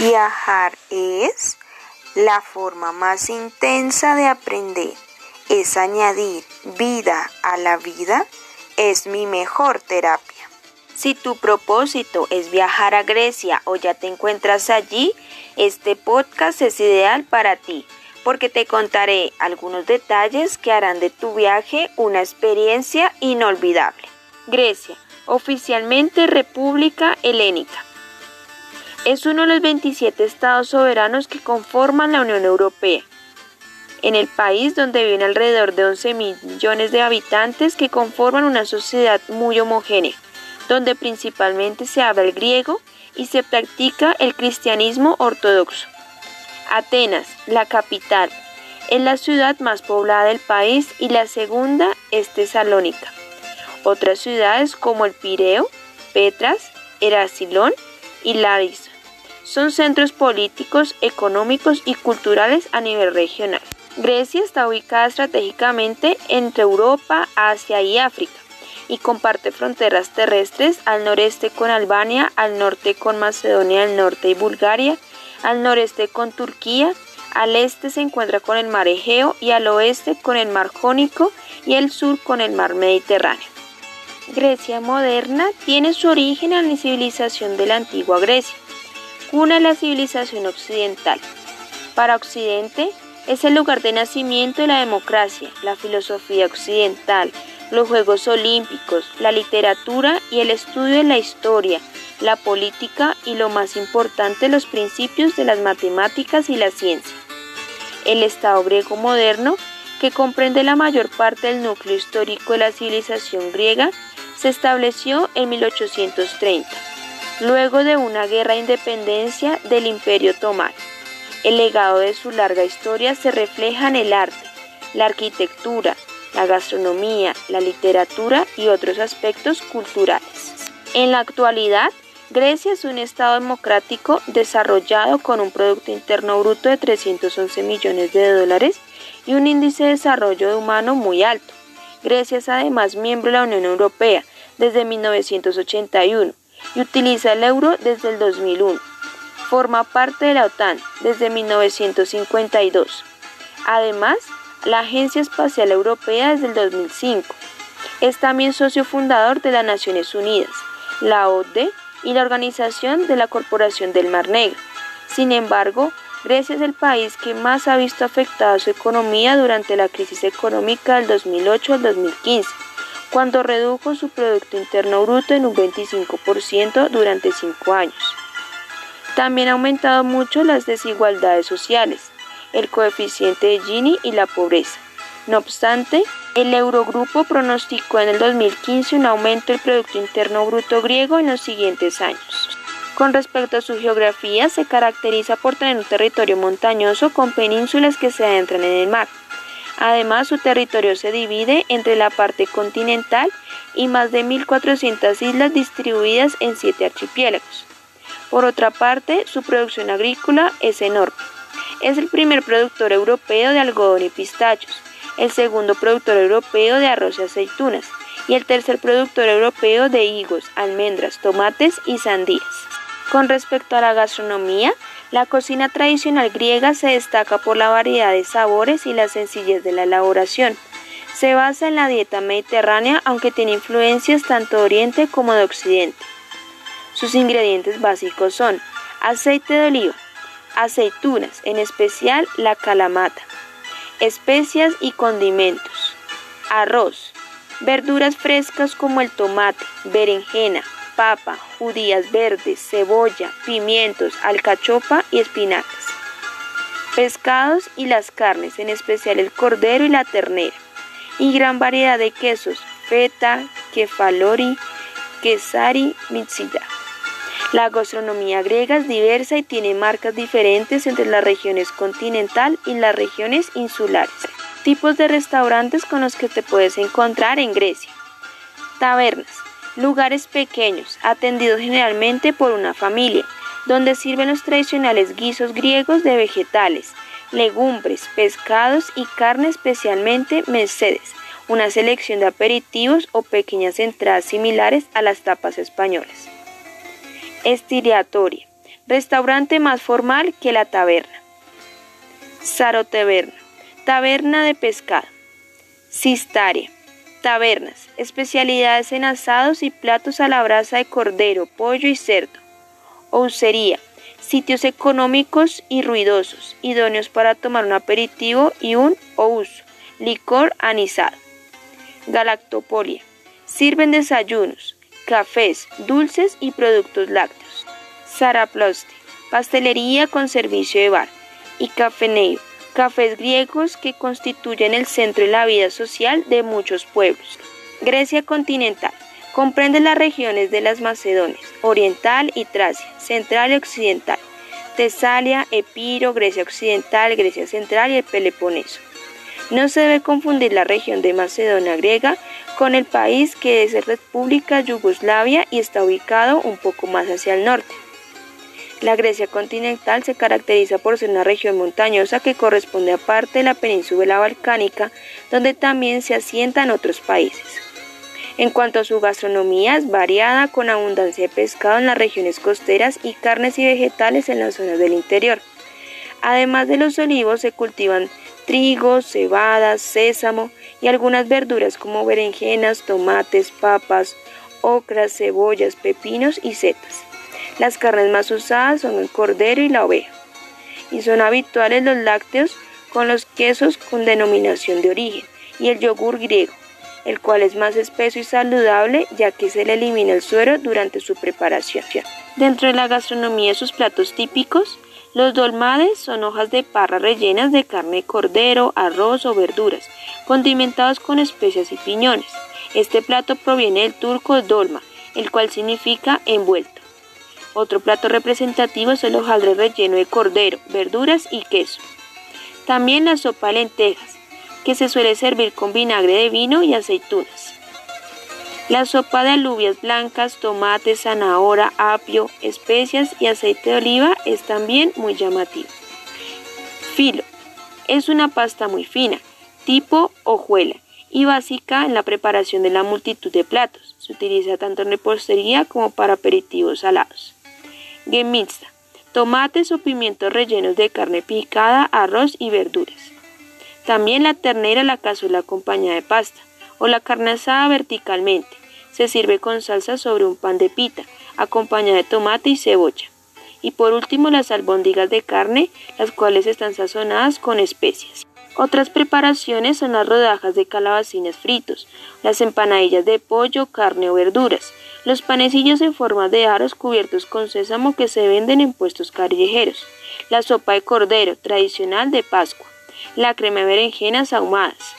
Viajar es la forma más intensa de aprender. Es añadir vida a la vida. Es mi mejor terapia. Si tu propósito es viajar a Grecia o ya te encuentras allí, este podcast es ideal para ti porque te contaré algunos detalles que harán de tu viaje una experiencia inolvidable. Grecia, oficialmente República Helénica. Es uno de los 27 estados soberanos que conforman la Unión Europea. En el país donde viven alrededor de 11 millones de habitantes que conforman una sociedad muy homogénea, donde principalmente se habla el griego y se practica el cristianismo ortodoxo. Atenas, la capital, es la ciudad más poblada del país y la segunda es Tesalónica. Otras ciudades como el Pireo, Petras, Erasilón y Larissa son centros políticos, económicos y culturales a nivel regional. Grecia está ubicada estratégicamente entre Europa, Asia y África y comparte fronteras terrestres al noreste con Albania, al norte con Macedonia del Norte y Bulgaria, al noreste con Turquía, al este se encuentra con el mar Egeo y al oeste con el mar Jónico y al sur con el mar Mediterráneo. Grecia moderna tiene su origen en la civilización de la antigua Grecia, cuna de la civilización occidental. Para Occidente es el lugar de nacimiento de la democracia, la filosofía occidental, los Juegos Olímpicos, la literatura y el estudio de la historia, la política y lo más importante los principios de las matemáticas y la ciencia. El Estado griego moderno, que comprende la mayor parte del núcleo histórico de la civilización griega, se estableció en 1830, luego de una guerra de independencia del Imperio Otomano. El legado de su larga historia se refleja en el arte, la arquitectura, la gastronomía, la literatura y otros aspectos culturales. En la actualidad, Grecia es un Estado democrático desarrollado con un Producto Interno Bruto de 311 millones de dólares y un índice de desarrollo humano muy alto. Grecia es además miembro de la Unión Europea desde 1981 y utiliza el euro desde el 2001. Forma parte de la OTAN desde 1952. Además, la Agencia Espacial Europea desde el 2005. Es también socio fundador de las Naciones Unidas, la ODE y la Organización de la Corporación del Mar Negro. Sin embargo, Grecia es el país que más ha visto afectada su economía durante la crisis económica del 2008 al 2015, cuando redujo su Producto Interno Bruto en un 25% durante cinco años. También ha aumentado mucho las desigualdades sociales, el coeficiente de Gini y la pobreza. No obstante, el Eurogrupo pronosticó en el 2015 un aumento del Producto Interno Bruto griego en los siguientes años. Con respecto a su geografía, se caracteriza por tener un territorio montañoso con penínsulas que se adentran en el mar. Además, su territorio se divide entre la parte continental y más de 1.400 islas distribuidas en siete archipiélagos. Por otra parte, su producción agrícola es enorme. Es el primer productor europeo de algodón y pistachos, el segundo productor europeo de arroz y aceitunas y el tercer productor europeo de higos, almendras, tomates y sandías. Con respecto a la gastronomía, la cocina tradicional griega se destaca por la variedad de sabores y la sencillez de la elaboración. Se basa en la dieta mediterránea aunque tiene influencias tanto de Oriente como de Occidente. Sus ingredientes básicos son aceite de oliva, aceitunas, en especial la calamata, especias y condimentos, arroz, verduras frescas como el tomate, berenjena, papa, judías verdes, cebolla, pimientos, alcachofa y espinacas. Pescados y las carnes, en especial el cordero y la ternera. Y gran variedad de quesos, feta, kefalori, quesari, mitzida. La gastronomía griega es diversa y tiene marcas diferentes entre las regiones continental y las regiones insulares. Tipos de restaurantes con los que te puedes encontrar en Grecia. Tabernas, lugares pequeños, atendidos generalmente por una familia, donde sirven los tradicionales guisos griegos de vegetales, legumbres, pescados y carne especialmente mercedes, una selección de aperitivos o pequeñas entradas similares a las tapas españolas estiriatoria, restaurante más formal que la taberna. Saroteberna, taberna de pescado. Cistaria, tabernas, especialidades en asados y platos a la brasa de cordero, pollo y cerdo. Ousería, sitios económicos y ruidosos, idóneos para tomar un aperitivo y un ous, licor anisado. Galactopolia, sirven desayunos, cafés, dulces y productos lácteos. Saraploste, pastelería con servicio de bar. Y cafeneo, cafés griegos que constituyen el centro de la vida social de muchos pueblos. Grecia continental comprende las regiones de las Macedonias, Oriental y Tracia, Central y Occidental, Tesalia, Epiro, Grecia Occidental, Grecia Central y el Peloponeso. No se debe confundir la región de Macedonia griega con el país que es República Yugoslavia y está ubicado un poco más hacia el norte. La Grecia continental se caracteriza por ser una región montañosa que corresponde a parte de la península balcánica, donde también se asientan otros países. En cuanto a su gastronomía, es variada con abundancia de pescado en las regiones costeras y carnes y vegetales en las zonas del interior. Además de los olivos se cultivan trigo, cebada, sésamo y algunas verduras como berenjenas, tomates, papas, ocras, cebollas, pepinos y setas. Las carnes más usadas son el cordero y la oveja, y son habituales los lácteos con los quesos con denominación de origen y el yogur griego, el cual es más espeso y saludable ya que se le elimina el suero durante su preparación. Dentro de la gastronomía sus platos típicos, los dolmades son hojas de parra rellenas de carne de cordero, arroz o verduras, condimentados con especias y piñones. Este plato proviene del turco dolma, el cual significa envuelto. Otro plato representativo es el hojaldre relleno de cordero, verduras y queso. También la sopa de lentejas, que se suele servir con vinagre de vino y aceitunas. La sopa de alubias blancas, tomate, zanahoria, apio, especias y aceite de oliva es también muy llamativa. Filo. Es una pasta muy fina, tipo hojuela, y básica en la preparación de la multitud de platos. Se utiliza tanto en repostería como para aperitivos salados. Gemixta, tomates o pimientos rellenos de carne picada, arroz y verduras. También la ternera la cazuela acompañada de pasta o la carne asada verticalmente. Se sirve con salsa sobre un pan de pita, acompañada de tomate y cebolla. Y por último las albóndigas de carne, las cuales están sazonadas con especias. Otras preparaciones son las rodajas de calabacines fritos, las empanadillas de pollo, carne o verduras, los panecillos en forma de aros cubiertos con sésamo que se venden en puestos callejeros, la sopa de cordero tradicional de Pascua, la crema de berenjenas ahumadas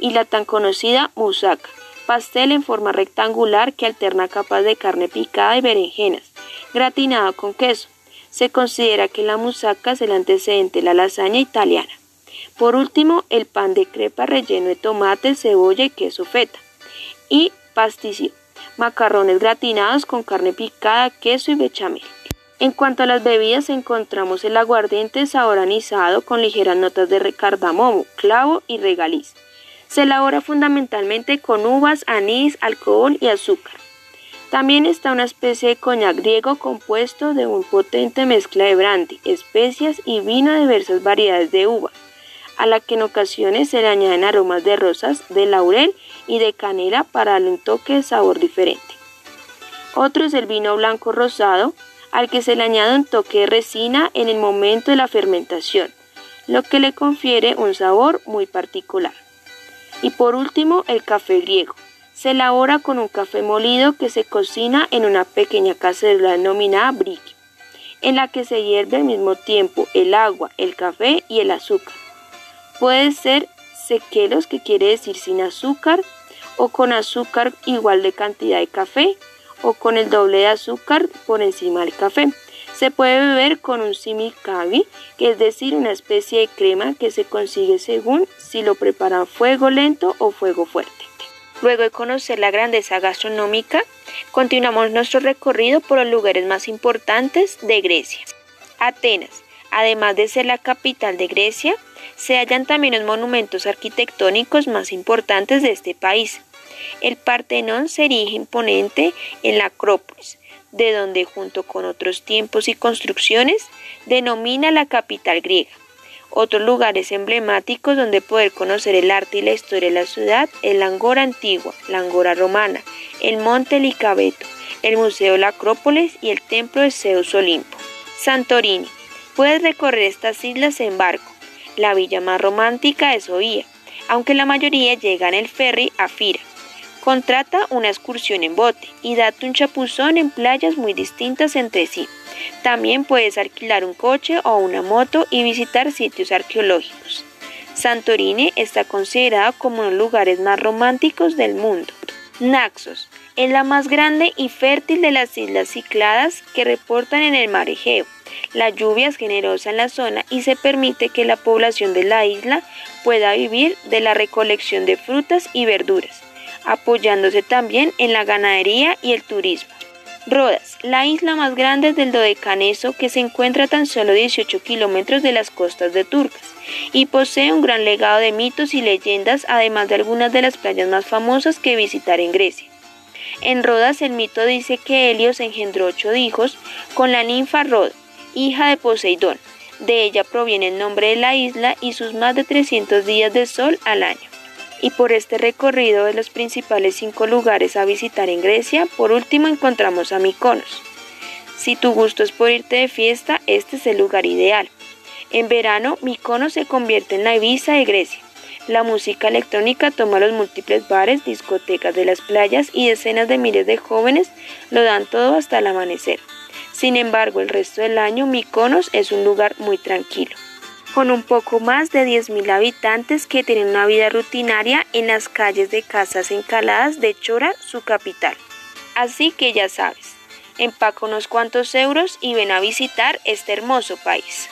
y la tan conocida musaca, pastel en forma rectangular que alterna capas de carne picada y berenjenas, gratinado con queso. Se considera que la musaca es el antecedente de la lasaña italiana. Por último, el pan de crepa relleno de tomate, cebolla y queso feta. Y pastillo, macarrones gratinados con carne picada, queso y bechamel. En cuanto a las bebidas, encontramos el aguardiente saboranizado con ligeras notas de cardamomo, clavo y regaliz. Se elabora fundamentalmente con uvas, anís, alcohol y azúcar. También está una especie de coñac griego compuesto de un potente mezcla de brandy, especias y vino de diversas variedades de uva, a la que en ocasiones se le añaden aromas de rosas, de laurel y de canela para darle un toque de sabor diferente. Otro es el vino blanco rosado, al que se le añade un toque de resina en el momento de la fermentación, lo que le confiere un sabor muy particular. Y por último, el café griego. Se elabora con un café molido que se cocina en una pequeña cacerola denominada brique, en la que se hierve al mismo tiempo el agua, el café y el azúcar. Puede ser sequelos, que quiere decir sin azúcar, o con azúcar igual de cantidad de café, o con el doble de azúcar por encima del café. Se puede beber con un simicavi, que es decir, una especie de crema que se consigue según si lo prepara a fuego lento o fuego fuerte. Luego de conocer la grandeza gastronómica, continuamos nuestro recorrido por los lugares más importantes de Grecia. Atenas, además de ser la capital de Grecia, se hallan también los monumentos arquitectónicos más importantes de este país. El Partenón se erige imponente en la Acrópolis, de donde junto con otros tiempos y construcciones denomina la capital griega. Otros lugares emblemáticos donde poder conocer el arte y la historia de la ciudad es la Angora antigua, la Angora romana, el Monte Licabeto, el Museo de la Acrópolis y el Templo de Zeus Olimpo. Santorini. Puedes recorrer estas islas en barco. La villa más romántica es Oía, aunque la mayoría llegan en el ferry a Fira. Contrata una excursión en bote y date un chapuzón en playas muy distintas entre sí. También puedes alquilar un coche o una moto y visitar sitios arqueológicos. Santorini está considerada como uno de los lugares más románticos del mundo. Naxos es la más grande y fértil de las islas Cicladas que reportan en el mar Egeo. La lluvia es generosa en la zona y se permite que la población de la isla pueda vivir de la recolección de frutas y verduras, apoyándose también en la ganadería y el turismo. Rodas, la isla más grande del Dodecaneso que se encuentra a tan solo 18 kilómetros de las costas de Turcas y posee un gran legado de mitos y leyendas, además de algunas de las playas más famosas que visitar en Grecia. En Rodas el mito dice que Helios engendró ocho hijos con la ninfa Roda, hija de Poseidón. De ella proviene el nombre de la isla y sus más de 300 días de sol al año y por este recorrido de los principales cinco lugares a visitar en Grecia, por último encontramos a Mykonos. Si tu gusto es por irte de fiesta, este es el lugar ideal. En verano, Mykonos se convierte en la Ibiza de Grecia. La música electrónica toma los múltiples bares, discotecas de las playas y decenas de miles de jóvenes lo dan todo hasta el amanecer. Sin embargo, el resto del año Mykonos es un lugar muy tranquilo con un poco más de 10.000 habitantes que tienen una vida rutinaria en las calles de casas encaladas de Chora, su capital. Así que ya sabes, empaca unos cuantos euros y ven a visitar este hermoso país.